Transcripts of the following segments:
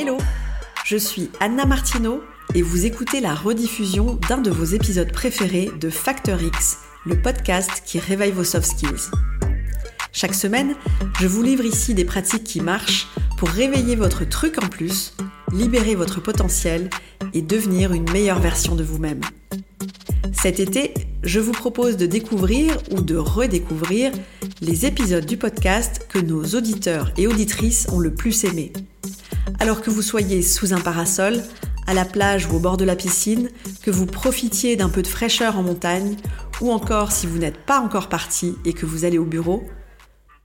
Hello, je suis Anna Martino et vous écoutez la rediffusion d'un de vos épisodes préférés de Factor X, le podcast qui réveille vos soft skills. Chaque semaine, je vous livre ici des pratiques qui marchent pour réveiller votre truc en plus, libérer votre potentiel et devenir une meilleure version de vous-même. Cet été, je vous propose de découvrir ou de redécouvrir les épisodes du podcast que nos auditeurs et auditrices ont le plus aimé. Alors que vous soyez sous un parasol, à la plage ou au bord de la piscine, que vous profitiez d'un peu de fraîcheur en montagne, ou encore si vous n'êtes pas encore parti et que vous allez au bureau,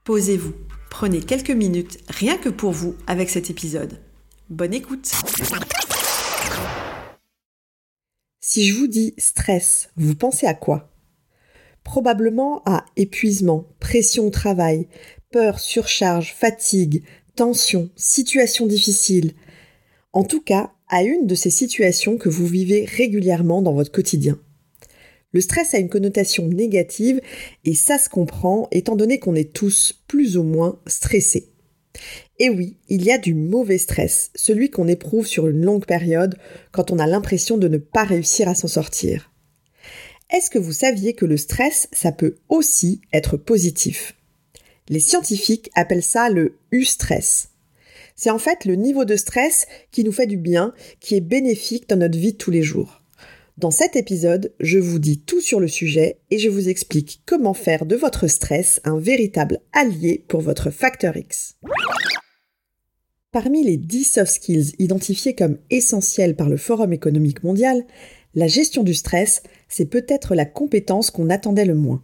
posez-vous, prenez quelques minutes rien que pour vous avec cet épisode. Bonne écoute. Si je vous dis stress, vous pensez à quoi? Probablement à épuisement, pression au travail, peur, surcharge, fatigue, tension, situation difficile. En tout cas, à une de ces situations que vous vivez régulièrement dans votre quotidien. Le stress a une connotation négative et ça se comprend étant donné qu'on est tous plus ou moins stressés. Et oui, il y a du mauvais stress, celui qu'on éprouve sur une longue période quand on a l'impression de ne pas réussir à s'en sortir. Est-ce que vous saviez que le stress, ça peut aussi être positif? Les scientifiques appellent ça le U-stress. C'est en fait le niveau de stress qui nous fait du bien, qui est bénéfique dans notre vie de tous les jours. Dans cet épisode, je vous dis tout sur le sujet et je vous explique comment faire de votre stress un véritable allié pour votre facteur X. Parmi les 10 soft skills identifiés comme essentiels par le Forum économique mondial, la gestion du stress, c'est peut-être la compétence qu'on attendait le moins.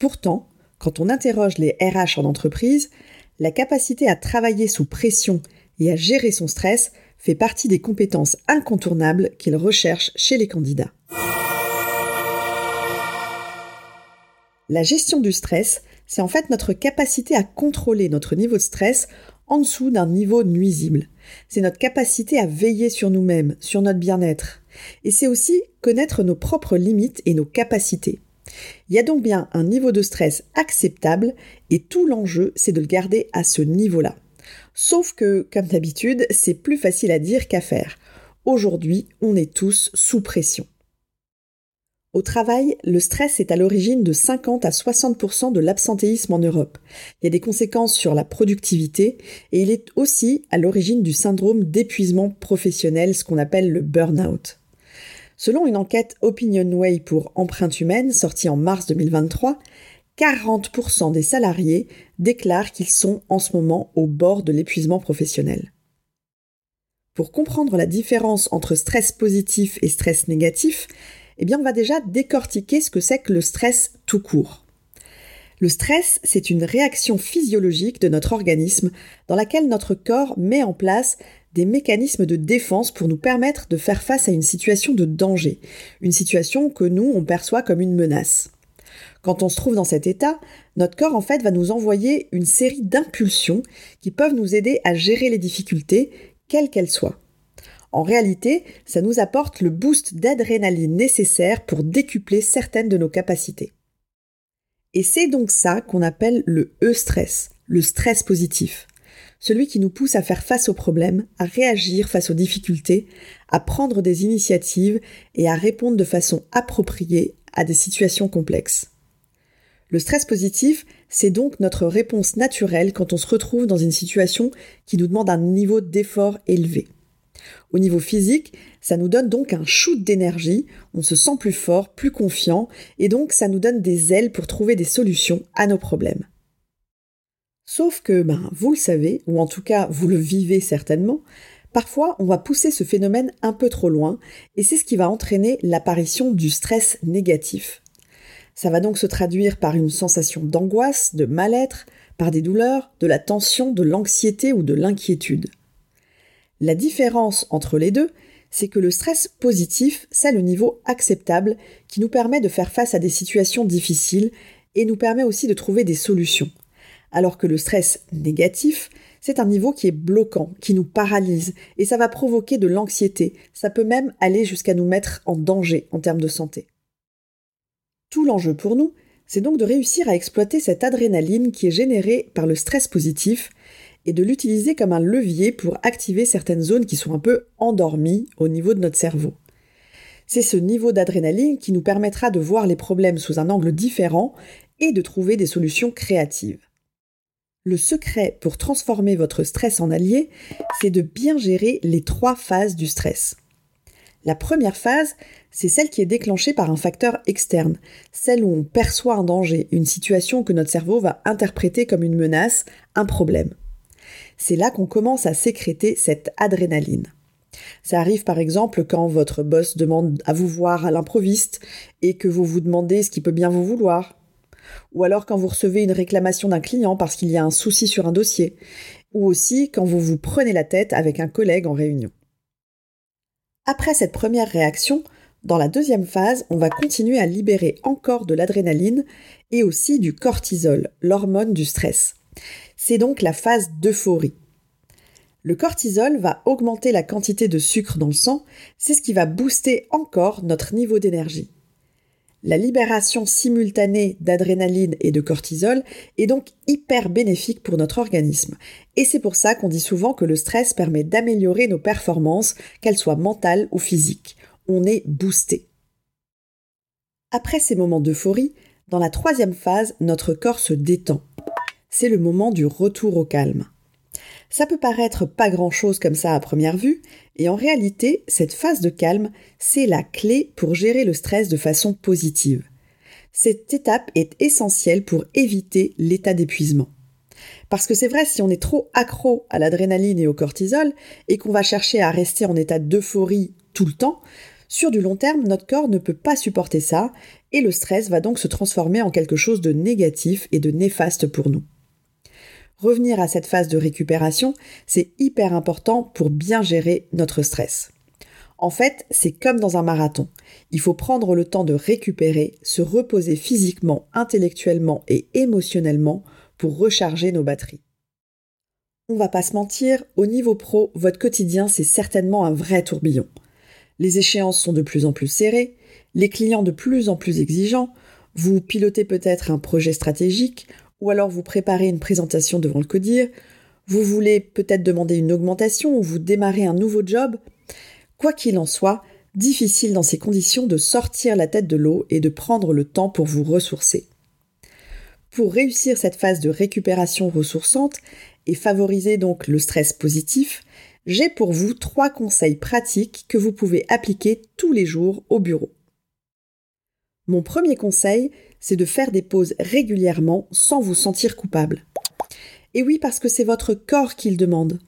Pourtant, quand on interroge les RH en entreprise, la capacité à travailler sous pression et à gérer son stress fait partie des compétences incontournables qu'ils recherchent chez les candidats. La gestion du stress, c'est en fait notre capacité à contrôler notre niveau de stress en dessous d'un niveau nuisible. C'est notre capacité à veiller sur nous-mêmes, sur notre bien-être. Et c'est aussi connaître nos propres limites et nos capacités. Il y a donc bien un niveau de stress acceptable et tout l'enjeu, c'est de le garder à ce niveau-là. Sauf que, comme d'habitude, c'est plus facile à dire qu'à faire. Aujourd'hui, on est tous sous pression. Au travail, le stress est à l'origine de 50 à 60% de l'absentéisme en Europe. Il y a des conséquences sur la productivité et il est aussi à l'origine du syndrome d'épuisement professionnel, ce qu'on appelle le burn-out. Selon une enquête OpinionWay pour Empreinte humaine sortie en mars 2023, 40% des salariés déclarent qu'ils sont en ce moment au bord de l'épuisement professionnel. Pour comprendre la différence entre stress positif et stress négatif, eh bien on va déjà décortiquer ce que c'est que le stress tout court. Le stress, c'est une réaction physiologique de notre organisme dans laquelle notre corps met en place des mécanismes de défense pour nous permettre de faire face à une situation de danger, une situation que nous, on perçoit comme une menace. Quand on se trouve dans cet état, notre corps en fait va nous envoyer une série d'impulsions qui peuvent nous aider à gérer les difficultés, quelles qu'elles soient. En réalité, ça nous apporte le boost d'adrénaline nécessaire pour décupler certaines de nos capacités. Et c'est donc ça qu'on appelle le E-stress, le stress positif. Celui qui nous pousse à faire face aux problèmes, à réagir face aux difficultés, à prendre des initiatives et à répondre de façon appropriée à des situations complexes. Le stress positif, c'est donc notre réponse naturelle quand on se retrouve dans une situation qui nous demande un niveau d'effort élevé. Au niveau physique, ça nous donne donc un shoot d'énergie, on se sent plus fort, plus confiant, et donc ça nous donne des ailes pour trouver des solutions à nos problèmes. Sauf que, ben, vous le savez, ou en tout cas vous le vivez certainement, parfois on va pousser ce phénomène un peu trop loin, et c'est ce qui va entraîner l'apparition du stress négatif. Ça va donc se traduire par une sensation d'angoisse, de mal-être, par des douleurs, de la tension, de l'anxiété ou de l'inquiétude. La différence entre les deux, c'est que le stress positif, c'est le niveau acceptable qui nous permet de faire face à des situations difficiles et nous permet aussi de trouver des solutions. Alors que le stress négatif, c'est un niveau qui est bloquant, qui nous paralyse, et ça va provoquer de l'anxiété, ça peut même aller jusqu'à nous mettre en danger en termes de santé. Tout l'enjeu pour nous, c'est donc de réussir à exploiter cette adrénaline qui est générée par le stress positif et de l'utiliser comme un levier pour activer certaines zones qui sont un peu endormies au niveau de notre cerveau. C'est ce niveau d'adrénaline qui nous permettra de voir les problèmes sous un angle différent et de trouver des solutions créatives. Le secret pour transformer votre stress en allié, c'est de bien gérer les trois phases du stress. La première phase, c'est celle qui est déclenchée par un facteur externe, celle où on perçoit un danger, une situation que notre cerveau va interpréter comme une menace, un problème. C'est là qu'on commence à sécréter cette adrénaline. Ça arrive par exemple quand votre boss demande à vous voir à l'improviste et que vous vous demandez ce qui peut bien vous vouloir. Ou alors quand vous recevez une réclamation d'un client parce qu'il y a un souci sur un dossier. Ou aussi quand vous vous prenez la tête avec un collègue en réunion. Après cette première réaction, dans la deuxième phase, on va continuer à libérer encore de l'adrénaline et aussi du cortisol, l'hormone du stress. C'est donc la phase d'euphorie. Le cortisol va augmenter la quantité de sucre dans le sang, c'est ce qui va booster encore notre niveau d'énergie. La libération simultanée d'adrénaline et de cortisol est donc hyper bénéfique pour notre organisme. Et c'est pour ça qu'on dit souvent que le stress permet d'améliorer nos performances, qu'elles soient mentales ou physiques. On est boosté. Après ces moments d'euphorie, dans la troisième phase, notre corps se détend. C'est le moment du retour au calme. Ça peut paraître pas grand-chose comme ça à première vue, et en réalité, cette phase de calme, c'est la clé pour gérer le stress de façon positive. Cette étape est essentielle pour éviter l'état d'épuisement. Parce que c'est vrai, si on est trop accro à l'adrénaline et au cortisol, et qu'on va chercher à rester en état d'euphorie tout le temps, sur du long terme, notre corps ne peut pas supporter ça, et le stress va donc se transformer en quelque chose de négatif et de néfaste pour nous. Revenir à cette phase de récupération, c'est hyper important pour bien gérer notre stress. En fait, c'est comme dans un marathon. Il faut prendre le temps de récupérer, se reposer physiquement, intellectuellement et émotionnellement pour recharger nos batteries. On va pas se mentir, au niveau pro, votre quotidien c'est certainement un vrai tourbillon. Les échéances sont de plus en plus serrées, les clients de plus en plus exigeants, vous pilotez peut-être un projet stratégique ou alors vous préparez une présentation devant le codir, vous voulez peut-être demander une augmentation ou vous démarrez un nouveau job. Quoi qu'il en soit, difficile dans ces conditions de sortir la tête de l'eau et de prendre le temps pour vous ressourcer. Pour réussir cette phase de récupération ressourçante et favoriser donc le stress positif, j'ai pour vous trois conseils pratiques que vous pouvez appliquer tous les jours au bureau. Mon premier conseil, c'est de faire des pauses régulièrement sans vous sentir coupable. Et oui, parce que c'est votre corps qui le demande.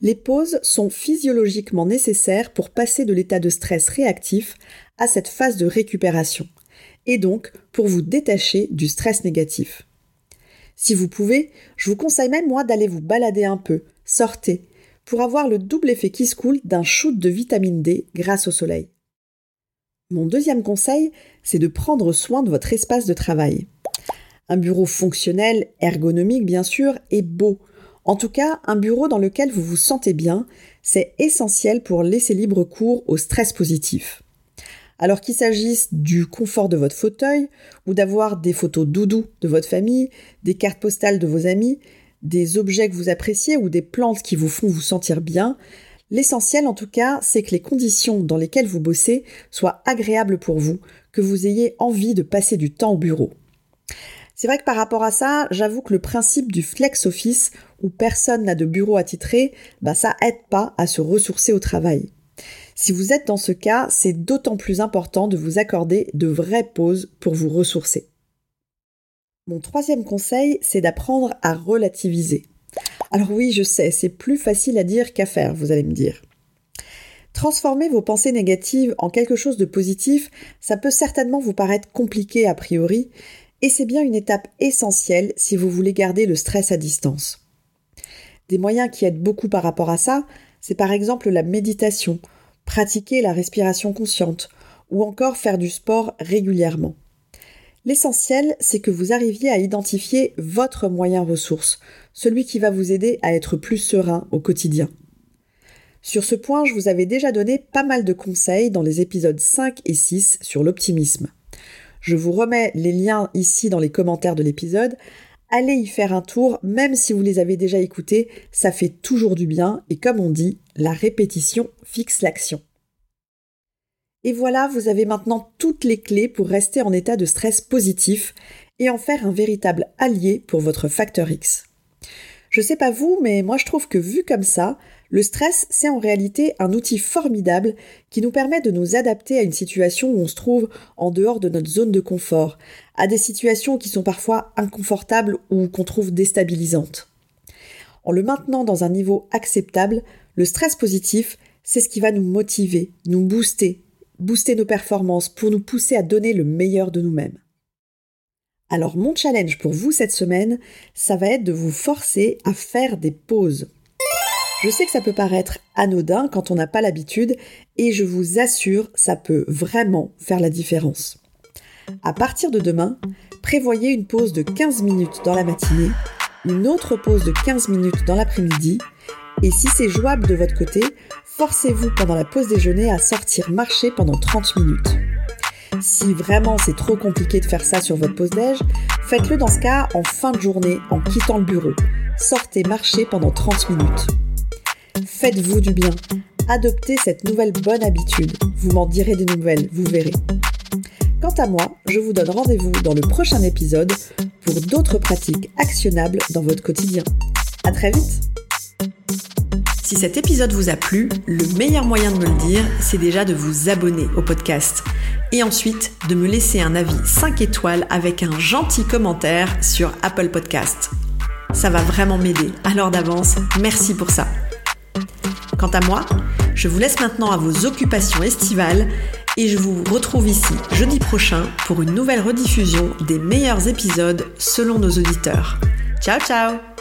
Les pauses sont physiologiquement nécessaires pour passer de l'état de stress réactif à cette phase de récupération, et donc pour vous détacher du stress négatif. Si vous pouvez, je vous conseille même moi d'aller vous balader un peu, sortez, pour avoir le double effet qui se coule d'un shoot de vitamine D grâce au soleil. Mon deuxième conseil, c'est de prendre soin de votre espace de travail. Un bureau fonctionnel, ergonomique bien sûr, et beau. En tout cas, un bureau dans lequel vous vous sentez bien, c'est essentiel pour laisser libre cours au stress positif. Alors qu'il s'agisse du confort de votre fauteuil, ou d'avoir des photos doudou de votre famille, des cartes postales de vos amis, des objets que vous appréciez ou des plantes qui vous font vous sentir bien, L'essentiel en tout cas, c'est que les conditions dans lesquelles vous bossez soient agréables pour vous, que vous ayez envie de passer du temps au bureau. C'est vrai que par rapport à ça, j'avoue que le principe du flex office, où personne n'a de bureau attitré, bah ça aide pas à se ressourcer au travail. Si vous êtes dans ce cas, c'est d'autant plus important de vous accorder de vraies pauses pour vous ressourcer. Mon troisième conseil, c'est d'apprendre à relativiser. Alors oui, je sais, c'est plus facile à dire qu'à faire, vous allez me dire. Transformer vos pensées négatives en quelque chose de positif, ça peut certainement vous paraître compliqué a priori, et c'est bien une étape essentielle si vous voulez garder le stress à distance. Des moyens qui aident beaucoup par rapport à ça, c'est par exemple la méditation, pratiquer la respiration consciente, ou encore faire du sport régulièrement. L'essentiel, c'est que vous arriviez à identifier votre moyen ressource, celui qui va vous aider à être plus serein au quotidien. Sur ce point, je vous avais déjà donné pas mal de conseils dans les épisodes 5 et 6 sur l'optimisme. Je vous remets les liens ici dans les commentaires de l'épisode. allez y faire un tour, même si vous les avez déjà écoutés, ça fait toujours du bien et comme on dit, la répétition fixe l'action. Et voilà, vous avez maintenant toutes les clés pour rester en état de stress positif et en faire un véritable allié pour votre facteur X. Je sais pas vous, mais moi je trouve que vu comme ça, le stress, c'est en réalité un outil formidable qui nous permet de nous adapter à une situation où on se trouve en dehors de notre zone de confort, à des situations qui sont parfois inconfortables ou qu'on trouve déstabilisantes. En le maintenant dans un niveau acceptable, le stress positif, c'est ce qui va nous motiver, nous booster, booster nos performances pour nous pousser à donner le meilleur de nous-mêmes. Alors mon challenge pour vous cette semaine, ça va être de vous forcer à faire des pauses. Je sais que ça peut paraître anodin quand on n'a pas l'habitude et je vous assure, ça peut vraiment faire la différence. À partir de demain, prévoyez une pause de 15 minutes dans la matinée, une autre pause de 15 minutes dans l'après-midi et si c'est jouable de votre côté, forcez-vous pendant la pause déjeuner à sortir marcher pendant 30 minutes. Si vraiment c'est trop compliqué de faire ça sur votre pause déj, faites-le dans ce cas en fin de journée en quittant le bureau. Sortez marcher pendant 30 minutes. Faites-vous du bien. Adoptez cette nouvelle bonne habitude. Vous m'en direz des nouvelles, vous verrez. Quant à moi, je vous donne rendez-vous dans le prochain épisode pour d'autres pratiques actionnables dans votre quotidien. À très vite! Si cet épisode vous a plu, le meilleur moyen de me le dire, c'est déjà de vous abonner au podcast. Et ensuite, de me laisser un avis 5 étoiles avec un gentil commentaire sur Apple Podcast. Ça va vraiment m'aider, alors d'avance, merci pour ça. Quant à moi, je vous laisse maintenant à vos occupations estivales et je vous retrouve ici jeudi prochain pour une nouvelle rediffusion des meilleurs épisodes selon nos auditeurs. Ciao ciao